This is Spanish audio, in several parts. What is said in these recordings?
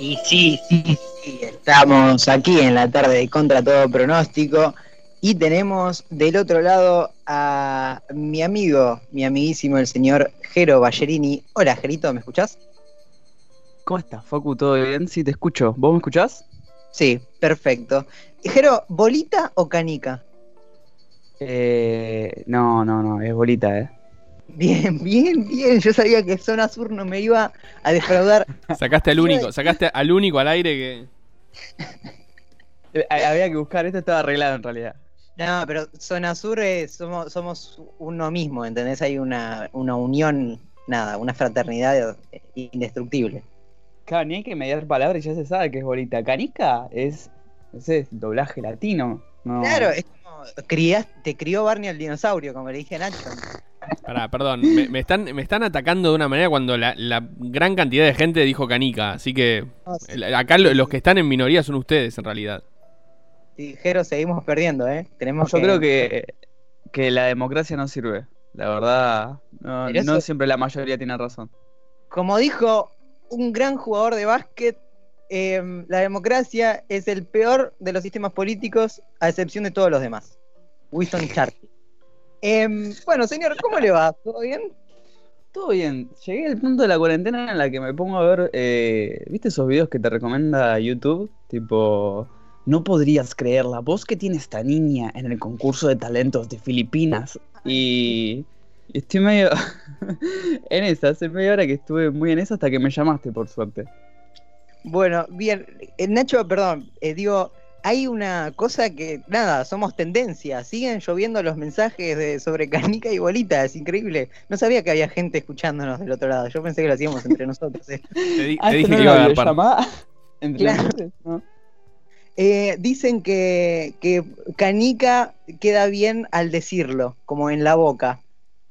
Y sí, sí, sí, estamos aquí en la tarde de contra todo pronóstico y tenemos del otro lado a mi amigo, mi amiguísimo, el señor Jero Ballerini. Hola, Jerito, ¿me escuchás? ¿Cómo estás, Facu? ¿Todo bien? Sí, te escucho. ¿Vos me escuchás? Sí, perfecto. Jero, ¿bolita o canica? Eh, no, no, no, es bolita, ¿eh? Bien, bien, bien. Yo sabía que Zona Sur no me iba a defraudar. Sacaste al único, sacaste al único al aire que. Eh, Había que buscar, esto estaba arreglado en realidad. No, pero Zona Sur es- somos, somos uno mismo, ¿entendés? Hay una, una unión, nada, una fraternidad eh, indestructible. Claro, ni hay que mediar palabras y ya se sabe que es bolita. Canica es, doblaje latino. No. Claro, es como crías- te crió Barney al dinosaurio, como le dije a Nacho. Pará, perdón, me, me están, me están atacando de una manera cuando la, la gran cantidad de gente dijo canica, así que sí, el- acá lo- los que están en minoría son ustedes en realidad. sí, Jero, seguimos perdiendo, ¿eh? Tenemos Yo creo que, que la democracia no sirve. La verdad, no, siempre la mayoría tiene razón. Como dijo un gran jugador de básquet, eh, la democracia es el peor de los sistemas políticos, a excepción de todos los demás. Winston Churchill. Em, bueno, señor, ¿cómo le va? ¿Todo bien? Todo bien, llegué al punto de la cuarentena en la que me pongo a ver, eh, ¿viste esos videos que te recomienda YouTube? Tipo, no podrías creerla, vos que tiene esta niña en el concurso de talentos de Filipinas. Y y estoy medio en esa, hace media hora que estuve muy en esa hasta que me llamaste, por suerte. Bueno, bien. Eh, Nacho, perdón, eh, digo, hay una cosa que, nada, somos tendencia. Siguen lloviendo los mensajes de, sobre canica y bolita, es increíble. No sabía que había gente escuchándonos del otro lado. Yo pensé que lo hacíamos entre nosotros. eh. Te, di- Ah, te ¿esto dije no que iba a nosotros? ¿No? Eh, dicen que, que canica queda bien al decirlo, como en la boca.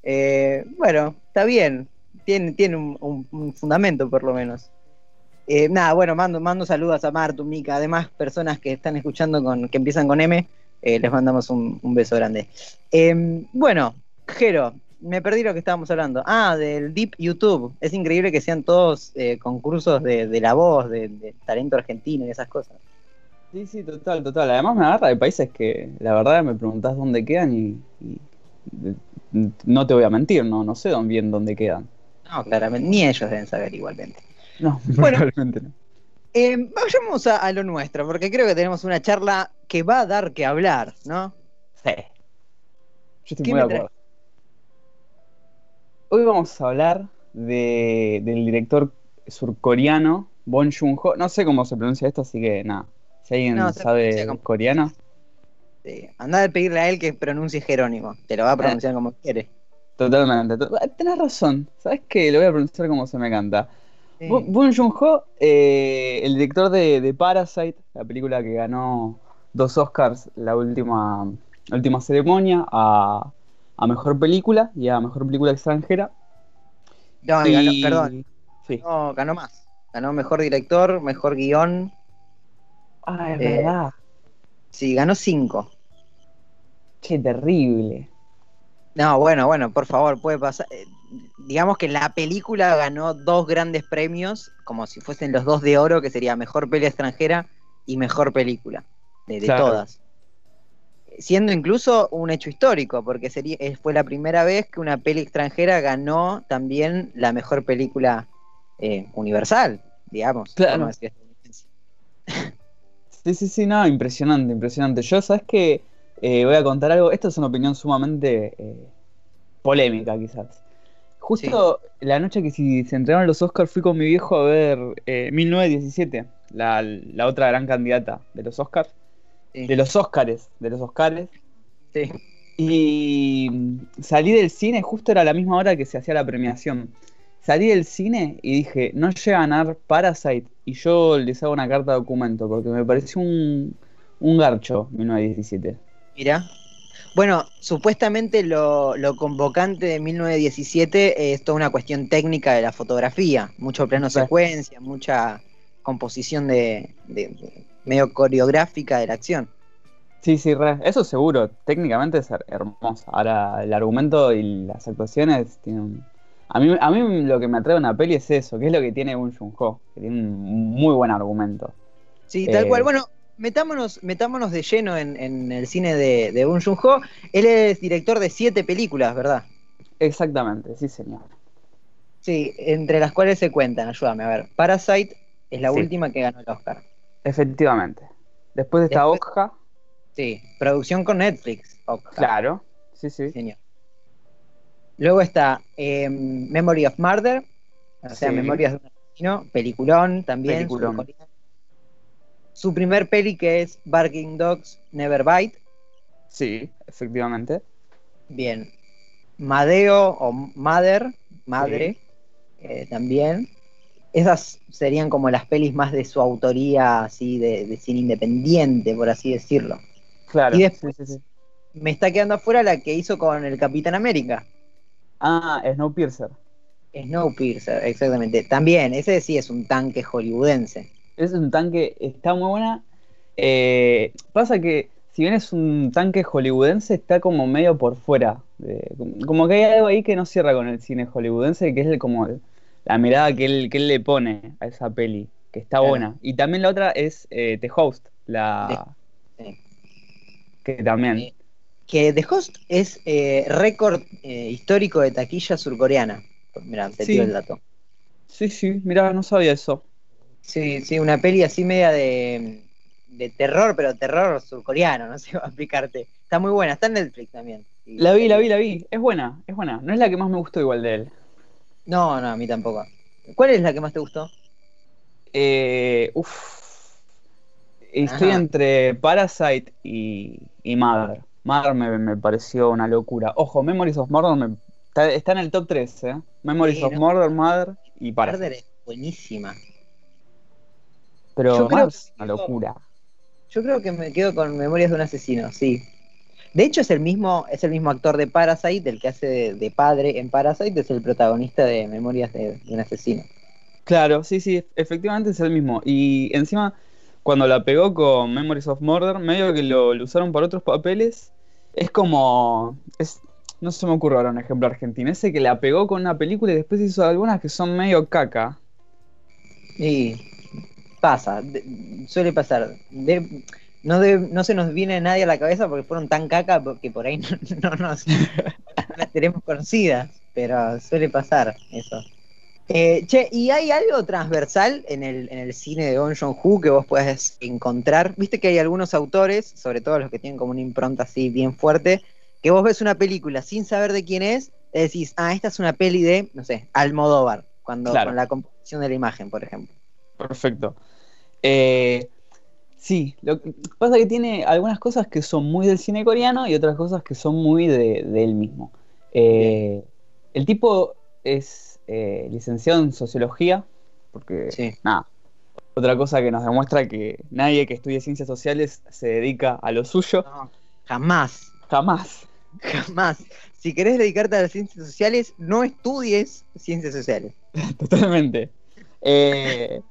Eh, bueno, está bien. Tiene, tiene un, un- un fundamento, por lo menos. Eh, nada, bueno, mando, mando saludos a Martu, Mica, además personas que están escuchando con, que empiezan con M, eh, les mandamos un, un beso grande. Eh, bueno, Jero, me perdí lo que estábamos hablando. Ah, del Deep YouTube. Es increíble que sean todos eh, concursos de, de la voz, de, de talento argentino y esas cosas. Sí, sí, total, total. Además me agarra de países que la verdad me preguntás dónde quedan y, y- no te voy a mentir, no, no sé bien dónde quedan. No, claramente, ni ellos deben saber igualmente. No, Bueno. probablemente no. Eh, vayamos a, a lo nuestro, porque creo que tenemos una charla que va a dar que hablar, ¿no? Sí. Yo estoy ¿Qué muy de acuerdo. Hoy vamos a hablar de, del director surcoreano Bon Joon-ho. No sé cómo se pronuncia esto, así que nada. Si alguien No, sabe como- coreano, Sí, andá a pedirle a él que pronuncie Jerónimo, te lo va a pronunciar como quiere. totalmente. to- Tenés razón. ¿Sabes qué? Lo voy a pronunciar como se me canta. Sí. Bo- Bong Joon-ho, eh, el director de, de Parasite, la película que ganó dos Oscars la última, la última ceremonia, a, a mejor película y a mejor película extranjera. No, Y- ganó, perdón, Sí. no, ganó más. Ganó mejor director, mejor guion. Ah, es Eh, verdad. Sí, ganó cinco. Che, terrible. No, bueno, bueno, por favor, puede pasar. Digamos que la película ganó dos grandes premios, como si fuesen los dos de oro, que sería mejor peli extranjera y mejor película, de, de Claro. todas. Siendo incluso un hecho histórico, porque sería, eh, fue la primera vez que una peli extranjera ganó también la mejor película eh, universal, digamos. Claro. Sí, sí, sí, no, impresionante, impresionante. Yo, ¿sabes qué? Eh, voy a contar algo. Esta es una opinión sumamente eh, polémica, quizás. Justo la noche que si se entregaron los Oscars fui con mi viejo a ver eh, 1917, la, la otra gran candidata de los Oscars. Sí, De los Oscars, de los Oscars. sí. Y mm, salí del cine, justo era la misma hora que se hacía la premiación. Salí del cine y dije, no llega a ganar Parasite. Y yo les hago una carta de documento, porque me pareció un, un garcho 1917. Mira. Bueno, supuestamente lo, lo convocante de 1917 es toda una cuestión técnica de la fotografía, mucho plano secuencia, mucha composición de, de- de- medio coreográfica de la acción. Sí, sí, re. Eso seguro. Técnicamente es her- hermoso. Ahora, el argumento y las actuaciones tienen A mí, a mí lo que me atrae a una peli es eso, que es lo que tiene un Jun-ho, que tiene un muy buen argumento. Sí, tal Eh, cual. Bueno, metámonos, metámonos de lleno en, en el cine de, de Bong Joon-ho. Él es director de siete películas, ¿verdad? Exactamente, sí señor. Sí, entre las cuales se cuentan, ayúdame a ver. Parasite es la Sí. última que ganó el Oscar. Efectivamente. Después de esta Después- Sí, producción con Netflix. Claro, sí, sí. Sí, señor. Luego está eh, Memory of Murder, o sea, Sí. Memorias de un asesino, peliculón también. Peliculón. surcoreano. Su primer peli que es Barking Dogs Never Bite. Sí, efectivamente. Bien. Madeo o Mother, Madre, eh, también. Esas serían como las pelis más de su autoría, así, de, de cine independiente, por así decirlo. Claro. Y después- sí, sí, sí. Me está quedando afuera la que hizo con el Capitán América. Ah, Snowpiercer. Snowpiercer, exactamente. También, ese sí es un tanque hollywoodense. Es un tanque, está muy buena. Eh, pasa que, si bien es un tanque hollywoodense, está como medio por fuera. como que hay algo ahí que no cierra con el cine hollywoodense, que es el- como el- la mirada que él, que él le pone a esa peli, que está Claro. buena. Y también la otra es eh, The Host, la Sí. que también. Sí. Que The Host es eh, récord eh, histórico de taquilla surcoreana. Mira, te Sí. tiro el dato. Sí, sí, mira, no sabía eso. Sí, sí, una peli así media de, de terror, pero terror surcoreano, no sé cómo explicarte. Está muy buena, está en Netflix también. Sí, La vi, la vi, la vi. Es buena, es buena. No es la que más me gustó igual de él. No, no, a mí tampoco. ¿Cuál es la que más te gustó? Eh, uf. Estoy Ajá. entre Parasite y, y Mother. Mother me, me pareció una locura. Ojo, Memories of Murder me- está, está en el top 3, ¿eh? Memories Sí, of no. Murder, Mother y Parasite. Murder es buenísima. Pero Yo creo es que- una locura. Yo creo que me quedo con Memorias de un asesino, sí. De hecho es el mismo, es el mismo actor de Parasite, el que hace de, de padre en Parasite, es el protagonista de Memorias de, de un asesino. Claro, sí, sí, efectivamente es el mismo. Y encima, cuando la pegó con Memories of Murder, medio que lo, lo usaron para otros papeles, es como. Es, no se me ocurre ahora un ejemplo argentino. Ese que la pegó con una película y después hizo algunas que son medio caca. Y pasa, de- suele pasar. De- no, de- no se nos viene nadie a la cabeza porque fueron tan caca que por ahí no, no nos no las tenemos conocidas, pero suele pasar eso. Eh, che, ¿y hay algo transversal en el, en el cine de Bong Joon-ho que vos puedas encontrar? Viste que hay algunos autores, sobre todo los que tienen como una impronta así bien fuerte, que vos ves una película sin saber de quién es, decís, ah, esta es una peli de, no sé, Almodóvar, cuando Claro. con la composición de la imagen, por ejemplo. Perfecto. Eh, sí, lo que pasa que tiene algunas cosas que son muy del cine coreano y otras cosas que son muy de, de él mismo. Eh, el tipo es eh, licenciado en sociología, porque Sí. nada, otra cosa que nos demuestra que nadie que estudie ciencias sociales se dedica a lo suyo, No, jamás, jamás. jamás. Si querés dedicarte a las ciencias sociales, no estudies ciencias sociales. Totalmente. Eh,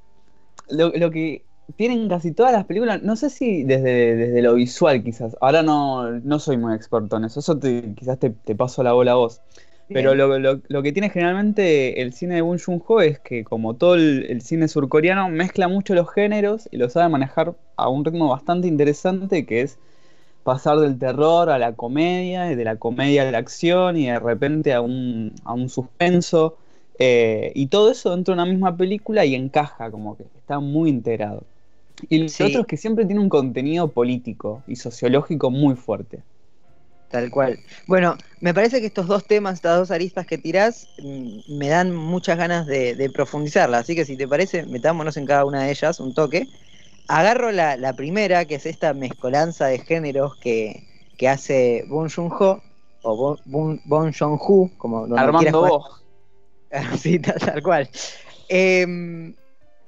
lo, lo que tienen casi todas las películas, no sé si desde, desde lo visual quizás, ahora no, no soy muy experto en eso, eso te- quizás te, te paso la bola a vos, pero lo, lo- lo que tiene generalmente el cine de Bong Joon-ho es que como todo el, el cine surcoreano mezcla mucho los géneros y lo sabe manejar a un ritmo bastante interesante que es pasar del terror a la comedia y de la comedia a la acción y de repente a un, a un suspenso. Eh, y todo eso dentro de una misma película y encaja, como que está muy integrado. Y lo Sí. otro es que siempre tiene un contenido político y sociológico muy fuerte. Tal cual. Bueno, me parece que estos dos temas, estas dos aristas que tirás, mm, me dan muchas ganas de, de profundizarla. Así que si te parece, metámonos en cada una de ellas un toque. Agarro la, la primera, que es esta mezcolanza de géneros que, que hace Bong Joon-ho, o Bon- Bon- Bong Joon-ho, como donde quieras Armando poner- vos. Sí, tal, cual. Eh,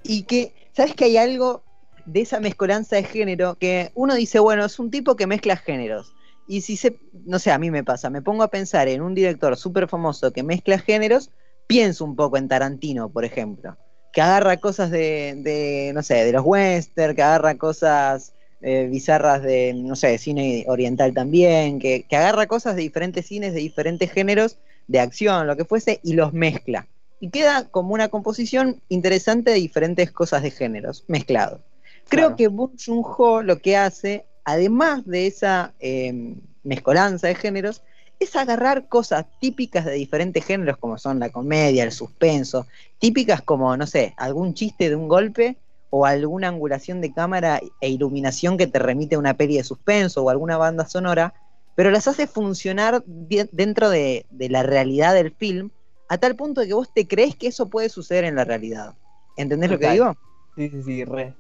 y que, ¿sabes que hay algo de esa mezcolanza de género que uno dice, bueno, es un tipo que mezcla géneros? Y si se, no sé, a mí me pasa, me pongo a pensar en un director súper famoso que mezcla géneros, pienso un poco en Tarantino, por ejemplo, que agarra cosas de, de no sé, de los western, que agarra cosas eh, bizarras de, no sé, cine oriental también, que agarra cosas de diferentes cines, de diferentes géneros, de acción, lo que fuese, y los mezcla. Y queda como una composición interesante de diferentes cosas de géneros, mezclados. Creo Claro. que Bong Joon-ho lo que hace, además de esa eh, mezcolanza de géneros, es agarrar cosas típicas de diferentes géneros, como son la comedia, el suspenso, típicas como, no sé, algún chiste de un golpe o alguna angulación de cámara e iluminación que te remite a una peli de suspenso o alguna banda sonora, pero las hace funcionar dentro de, de la realidad del film, a tal punto de que vos te crees que eso puede suceder en la realidad. ¿Entendés lo que digo? Sí, sí, sí, re.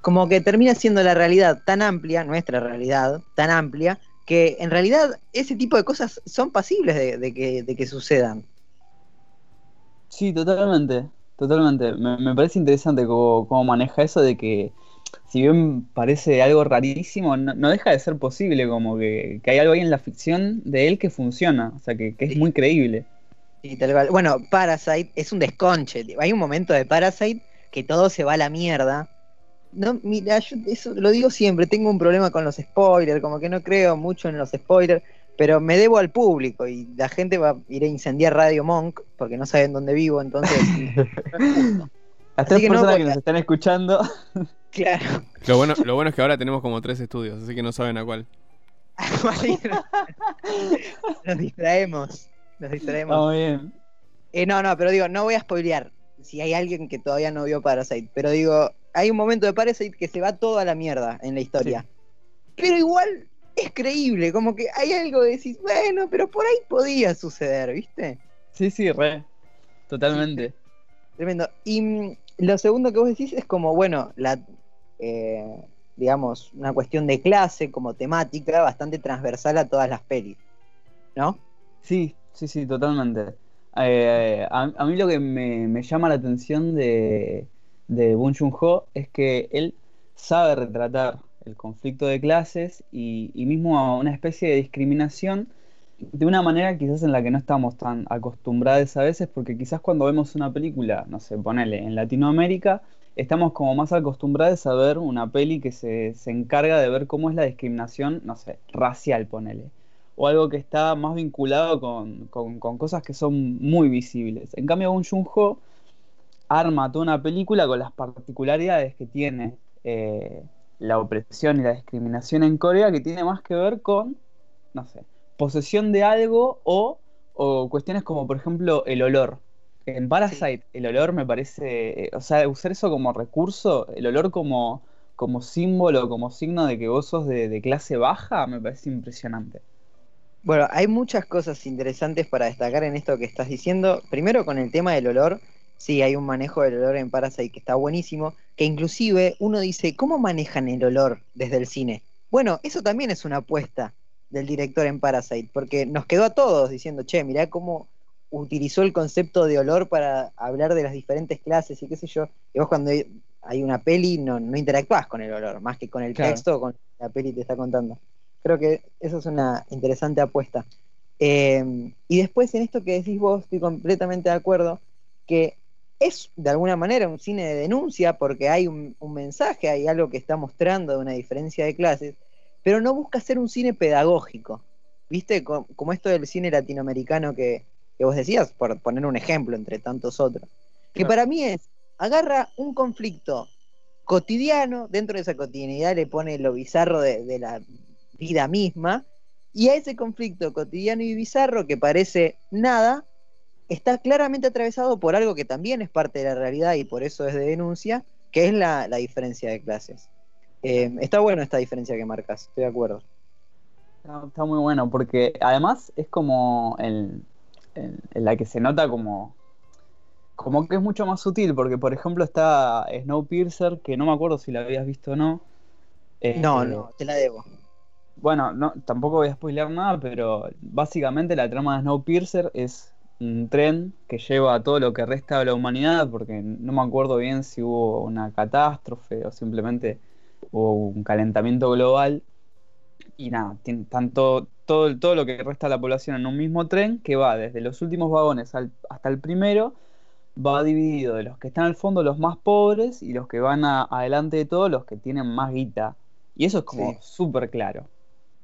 como que termina siendo la realidad tan amplia, nuestra realidad tan amplia, que en realidad ese tipo de cosas son pasibles de, de que, de que sucedan. Sí, totalmente, totalmente. Me, me parece interesante cómo, cómo maneja eso de que, si bien parece algo rarísimo, no, no deja de ser posible, como que, que hay algo ahí en la ficción de él que funciona, o sea, que, que es Sí. muy creíble. Y tal cual. Bueno, Parasite es un desconche. Hay un momento de Parasite que todo se va a la mierda. No, mira, yo eso lo digo siempre, tengo un problema con los spoilers, como que no creo mucho en los spoilers, pero me debo al público y la gente va a ir a incendiar Radio Monk porque no saben dónde vivo, entonces Las tres que no personas que nos están escuchando, claro. Lo bueno, lo bueno es que ahora tenemos como tres estudios, así que no saben a cuál. nos distraemos. Nos distraemos. estamos bien. Eh, no, no, pero digo, no voy a spoilear si hay alguien que todavía no vio Parasite, pero digo, hay un momento de Parasite que se va todo a la mierda en la historia. Pero igual es creíble, como que hay algo de decir, bueno, pero por ahí podía suceder, ¿viste? Sí, sí, re. Totalmente. Tremendo. Y mm, lo segundo que vos decís es como, bueno, la, eh, digamos, una cuestión de clase como temática bastante transversal a todas las pelis, ¿no? Sí, sí, sí, totalmente. Eh, a, a mí lo que me, me llama la atención de, de Bong Joon-ho es que él sabe retratar el conflicto de clases y, y mismo una especie de discriminación de una manera quizás en la que no estamos tan acostumbrados a veces, porque quizás cuando vemos una película, no sé, ponele, en Latinoamérica, estamos como más acostumbrados a ver una peli que se, se encarga de ver cómo es la discriminación, no sé, racial, ponele o algo que está más vinculado con, con- cosas que son muy visibles. En cambio, Bong Joon-ho arma toda una película con las particularidades que tiene eh, la opresión y la discriminación en Corea, que tiene más que ver con, no sé, posesión de algo o, o cuestiones como, por ejemplo, el olor. En Parasite, el olor me parece, eh, o sea, usar eso como recurso, el olor como, como símbolo, como signo de que vos sos de, de clase baja, me parece impresionante. Bueno, hay muchas cosas interesantes para destacar en esto que estás diciendo. Primero con el tema del olor, sí, hay un manejo del olor en Parasite que está buenísimo, que inclusive uno dice, ¿cómo manejan el olor desde el cine? Bueno, eso también es una apuesta del director en Parasite, porque nos quedó a todos diciendo, che, mirá cómo utilizó el concepto de olor para hablar de las diferentes clases y qué sé yo. Y vos cuando hay una peli no, no interactuás con el olor, más que con el Claro. texto o con la peli te está contando. Creo que eso es una interesante apuesta. Eh, y después en esto que decís vos, estoy completamente de acuerdo, que es de alguna manera un cine de denuncia porque hay un, un mensaje, hay algo que está mostrando de una diferencia de clases, pero no busca ser un cine pedagógico. ¿Viste? Co- Como esto del cine latinoamericano que, que vos decías, por poner un ejemplo entre tantos otros. Que Claro. para mí es, agarra un conflicto cotidiano, dentro de esa cotidianidad le pone lo bizarro de, de la vida misma, y a ese conflicto cotidiano y bizarro que parece nada, está claramente atravesado por algo que también es parte de la realidad y por eso es de denuncia, que es la, la diferencia de clases. Eh, está bueno esta diferencia que marcas, estoy de acuerdo. Está, está muy bueno, porque además es como el, el- en la que se nota como, como que es mucho más sutil, porque por ejemplo está Snowpiercer, que no me acuerdo si la habías visto o no. Eh, No, no, te la debo. Bueno, no, tampoco voy a spoilear nada, pero básicamente la trama de Snowpiercer es un tren que lleva a todo lo que resta de la humanidad, porque no me acuerdo bien si hubo una catástrofe o simplemente hubo un calentamiento global. Y nada, tiene tanto, todo, todo lo que resta de la población en un mismo tren que va desde los últimos vagones al- hasta el primero, va dividido de los que están al fondo, los más pobres, y los que van a- adelante de todo, los que tienen más guita. Y eso es como Sí. súper claro.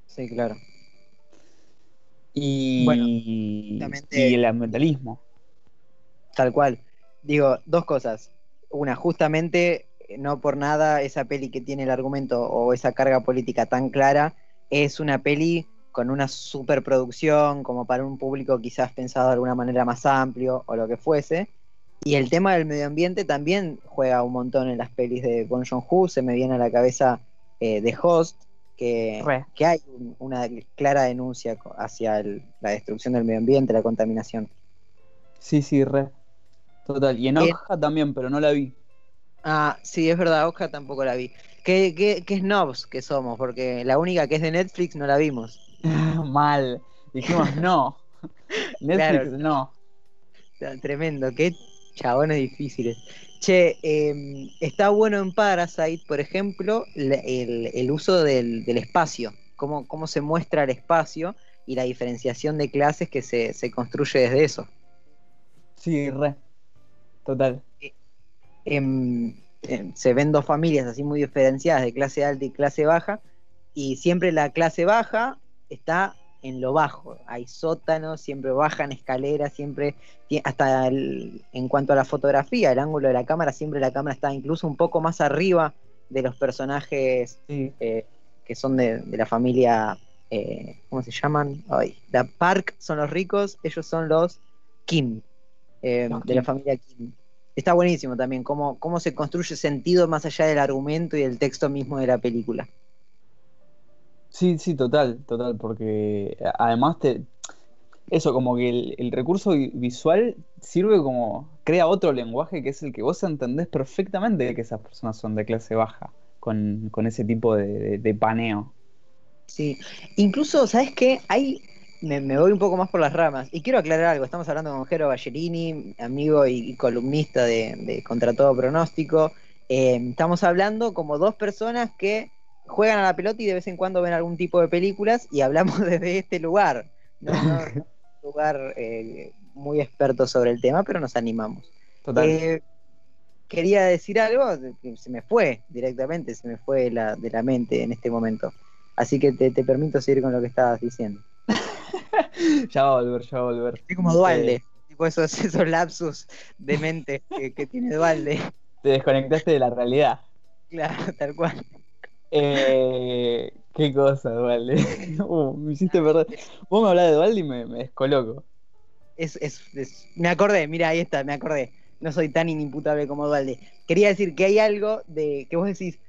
Sí, claro. y, Bueno, y el ambientalismo. Tal cual. Digo, dos cosas. Una, justamente, no por nada esa peli que tiene el argumento o esa carga política tan clara es una peli con una superproducción, como para un público quizás pensado de alguna manera más amplio o lo que fuese. Y el tema del medio ambiente también juega un montón en las pelis de Bon Joon-ho. Se me viene a la cabeza eh, The Host, que, que hay un- una clara denuncia hacia el- la destrucción del medio ambiente, la contaminación. Sí, sí, re. Total. Y en Bien. Okja también, pero no la vi. Ah, sí, es verdad, Oscar tampoco la vi. ¿Qué, qué, qué snobs que somos? Porque la única que es de Netflix no la vimos. Mal. Dijimos no. Netflix Claro. no. Tremendo, qué chabones difíciles. Che, eh, está bueno en Parasite, por ejemplo, el, el uso del, del espacio, cómo, cómo se muestra el espacio y la diferenciación de clases que se, se construye desde eso. Sí, re. Total. Se ven dos familias así muy diferenciadas de clase alta y clase baja, y siempre la clase baja está en lo bajo, hay sótanos, siempre bajan escaleras, siempre, hasta el- en cuanto a la fotografía, el ángulo de la cámara, siempre la cámara está incluso un poco más arriba de los personajes Sí. eh, que son de, de la familia, eh, ¿cómo se llaman? Ay, la Park son los ricos, ellos son los Kim, eh, Los de la familia Kim. Está buenísimo también cómo, cómo se construye sentido más allá del argumento y del texto mismo de la película. Sí, sí, total, total, porque además te... Eso, como que el, el recurso vi- visual sirve como... crea otro lenguaje que es el que vos entendés perfectamente que esas personas son de clase baja, con, con ese tipo de, de- de paneo. Sí, incluso, ¿sabes qué? Hay, me, me voy un poco más por las ramas. Y quiero aclarar algo, estamos hablando con Jero Ballerini, amigo y, y columnista de, de Contra Todo Pronóstico. Eh, estamos hablando como dos personas que juegan a la pelota y de vez en cuando ven algún tipo de películas y hablamos desde este lugar. No, no, no un lugar eh, muy experto sobre el tema, pero nos animamos. Total. Eh, quería decir algo que se me fue directamente, se me fue la, de la mente en este momento. Así que te, te permito seguir con lo que estabas diciendo. Ya va a volver, ya va a volver. Estoy como Dualde, Eh, tipo esos, esos lapsus de mente que, que tiene Dualde. te desconectaste de la realidad. Claro, tal cual. Eh, qué cosa, Dualde. Uh, me hiciste perder. Vos me hablás de Dualde y me, me descoloco. Es, es- es- me acordé, mira, ahí está, me acordé. No soy tan inimputable como Dualde. Quería decir que hay algo de que vos decís,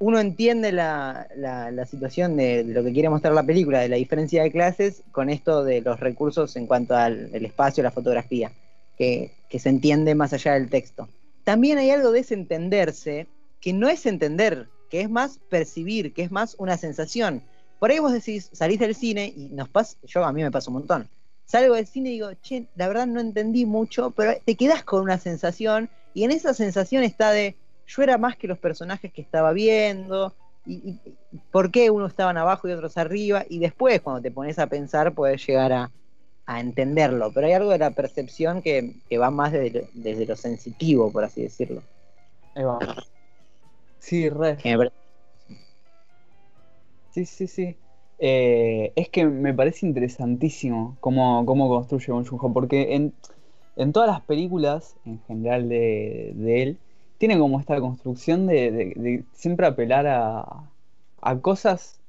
uno entiende la, la- situación de, lo que quiere mostrar la película, de la diferencia de clases, con esto de los recursos en cuanto al espacio, la fotografía, que, que se entiende más allá del texto. También hay algo de ese entenderse que no es entender, que es más percibir, que es más una sensación. Por ahí vos decís, salís del cine y nos pasa, yo a mí me pasa un montón. Salgo del cine y digo, che, la verdad no entendí mucho, pero te quedás con una sensación y en esa sensación está de, yo era más que los personajes que estaba viendo, y, por qué unos estaban abajo y otros arriba, y después cuando te pones a pensar puedes llegar a, a entenderlo, pero hay algo de la percepción que, que va más desde lo, desde lo sensitivo, por así decirlo. Ahí va. Sí, re. Sí, sí, sí. Eh, es que me parece interesantísimo cómo, cómo construye Bong Joon-ho, porque en, en todas las películas, en general de, de él, tiene como esta construcción de, de- de siempre apelar a, a cosas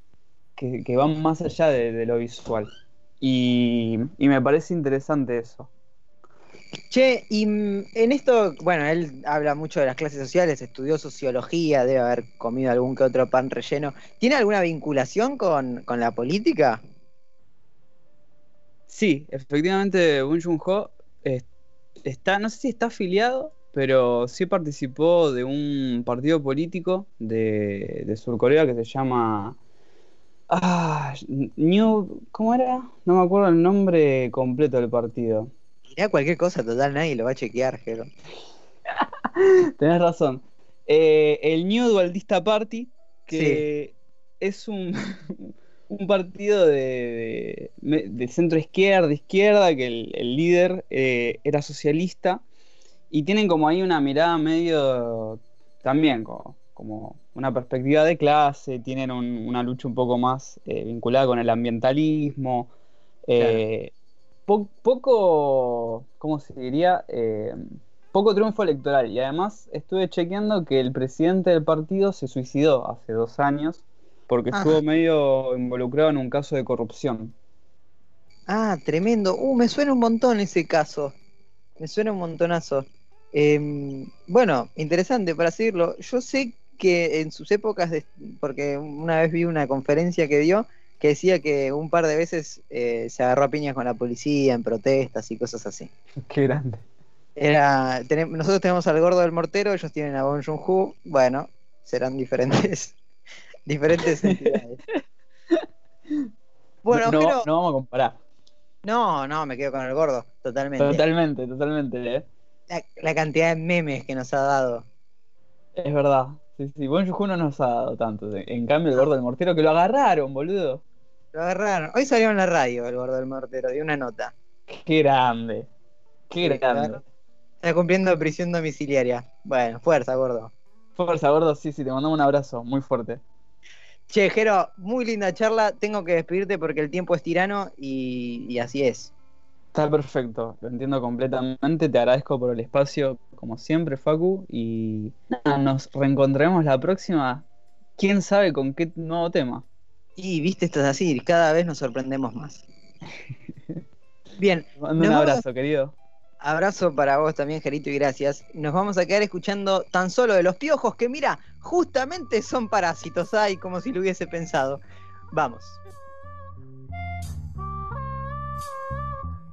que, que van más allá de, de lo visual. Y, y me parece interesante eso. Che, y mm, en esto, bueno, él habla mucho de las clases sociales, estudió sociología, debe haber comido algún que otro pan relleno. ¿Tiene alguna vinculación con, con la política? Sí, efectivamente, Bong Joon-ho eh, está, no sé si está afiliado, pero sí participó de un partido político de, de Surcorea que se llama ah, New, ¿cómo era? No me acuerdo el nombre completo del partido. Mirá cualquier cosa, total, nadie lo va a chequear, Jero. Tenés razón. Eh, el New Dualdista Party, que es un, un partido de, de- de centro izquierda, izquierda, que el, el líder eh, era socialista, y tienen como ahí una mirada medio también como, como una perspectiva de clase, tienen un- una lucha un poco más eh, vinculada con el ambientalismo, Eh, po- poco, ¿cómo se diría? Eh, poco triunfo electoral. Y además estuve chequeando que el presidente del partido se suicidó hace dos años porque Ah. estuvo medio involucrado en un caso de corrupción. Ah, tremendo. Uh, me suena un montón ese caso. Me suena un montonazo. Em, bueno, interesante para seguirlo. Yo sé que en sus épocas, de- porque una vez vi una conferencia que dio que decía que un par de veces eh, se agarró a piñas con la policía en protestas y cosas así. Qué grande. Era, tenem- nosotros tenemos al gordo del mortero, ellos tienen a Bon Joon-ho. Bueno, serán diferentes, diferentes entidades. Bueno, no, pero no vamos a comparar. no, no, me quedo con el gordo, totalmente. Totalmente, totalmente. ¿eh? La, la cantidad de memes que nos ha dado. Es verdad. Sí, sí. Buen Yuju no nos ha dado tanto. En cambio, el gordo del mortero que lo agarraron, boludo. Lo agarraron. Hoy salió en la radio el gordo del mortero, dio una nota. Qué grande. Qué Sí, grande. Está cumpliendo prisión domiciliaria. Bueno, fuerza, gordo. Fuerza, gordo. Sí, sí, te mandamos un abrazo muy fuerte. Che, Jero, muy linda charla. Tengo que despedirte porque el tiempo es tirano y, y así es. Está perfecto, lo entiendo completamente. Te agradezco por el espacio, como siempre, Facu. Y nada, nos reencontraremos la próxima. Quién sabe con qué nuevo tema. Y viste, esto es así, cada vez nos sorprendemos más. Bien, mando un a- abrazo, querido. abrazo para vos también, Gerito, y gracias. Nos vamos a quedar escuchando tan solo de los piojos que, mira, justamente son parásitos. Ay, como si lo hubiese pensado. Vamos.